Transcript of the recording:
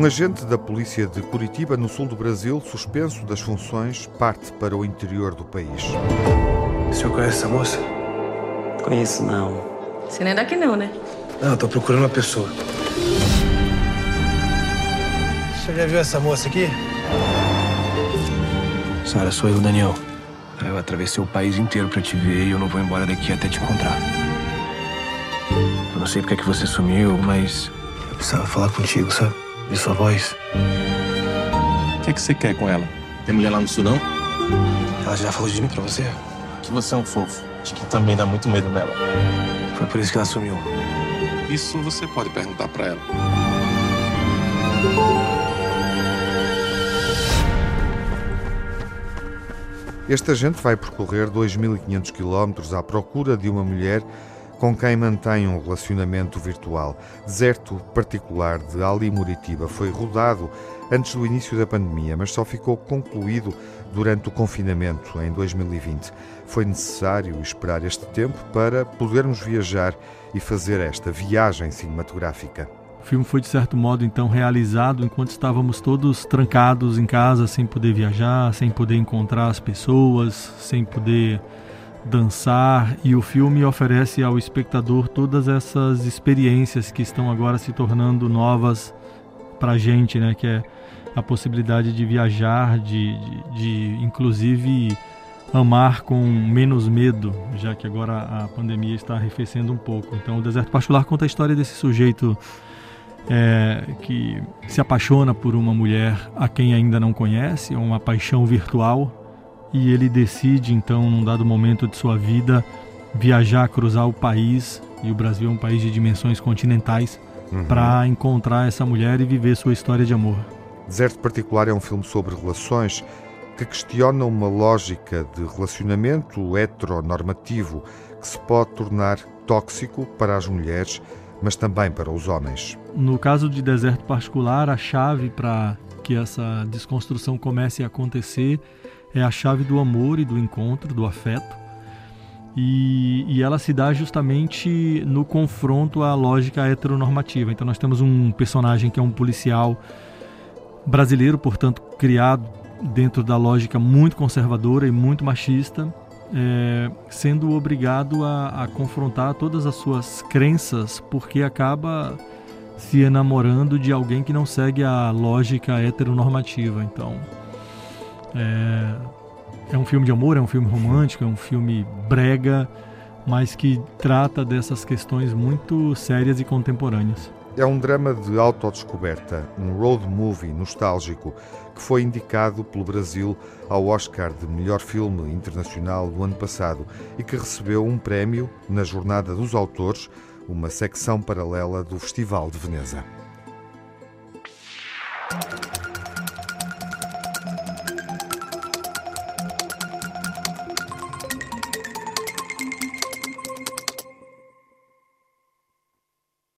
Um agente da polícia de Curitiba, no sul do Brasil, suspenso das funções, parte para o interior do país. O senhor conhece essa moça? Conheço não. Você não é daqui não, né? Não, tô procurando uma pessoa. O senhor já viu essa moça aqui? Senhora, sou eu, Daniel. Eu atravessei o país inteiro pra te ver e eu não vou embora daqui até te encontrar. Eu não sei porque é que você sumiu, mas eu precisava falar contigo, sabe? De sua voz. O que, é que você quer com ela? Tem mulher lá no sul, não? Ela já falou de mim pra você? Que você é um fofo. Acho que também dá muito medo nela. Foi por isso que ela sumiu. Isso você pode perguntar pra ela. Este agente vai percorrer 2.500 quilómetros à procura de uma mulher com quem mantém um relacionamento virtual. Deserto particular de Ali Muritiba foi rodado antes do início da pandemia, mas só ficou concluído durante o confinamento em 2020. Foi necessário esperar este tempo para podermos viajar e fazer esta viagem cinematográfica. O filme foi, de certo modo, então realizado enquanto estávamos todos trancados em casa, sem poder viajar, sem poder encontrar as pessoas, sem poder dançar. E o filme oferece ao espectador todas essas experiências que estão agora se tornando novas para a gente, né? Que é a possibilidade de viajar, de, de, de inclusive amar com menos medo, já que agora a pandemia está arrefecendo um pouco. Então, o Deserto Particular conta a história desse sujeito é, que se apaixona por uma mulher a quem ainda não conhece, é uma paixão virtual, e ele decide então, num dado momento de sua vida, viajar, cruzar o país, e o Brasil é um país de dimensões continentais, uhum. para encontrar essa mulher e viver sua história de amor. Deserto Particular é um filme sobre relações que questiona uma lógica de relacionamento heteronormativo que se pode tornar tóxico para as mulheres mas também para os homens. No caso de deserto particular, a chave para que essa desconstrução comece a acontecer é a chave do amor e do encontro, do afeto. E, e, ela se dá justamente no confronto à lógica heteronormativa. Então, nós temos um personagem que é um policial brasileiro, portanto, criado dentro da lógica muito conservadora e muito machista, é, sendo obrigado a, a, confrontar todas as suas crenças, porque acaba se enamorando de alguém que não segue a lógica heteronormativa. Então, é, é um filme de amor, é um filme romântico, é um filme brega, mas que trata dessas questões muito sérias e contemporâneas. É um drama de autodescoberta, um road movie nostálgico que foi indicado pelo Brasil ao Oscar de melhor filme internacional do ano passado e que recebeu um prémio na Jornada dos Autores, uma secção paralela do Festival de Veneza.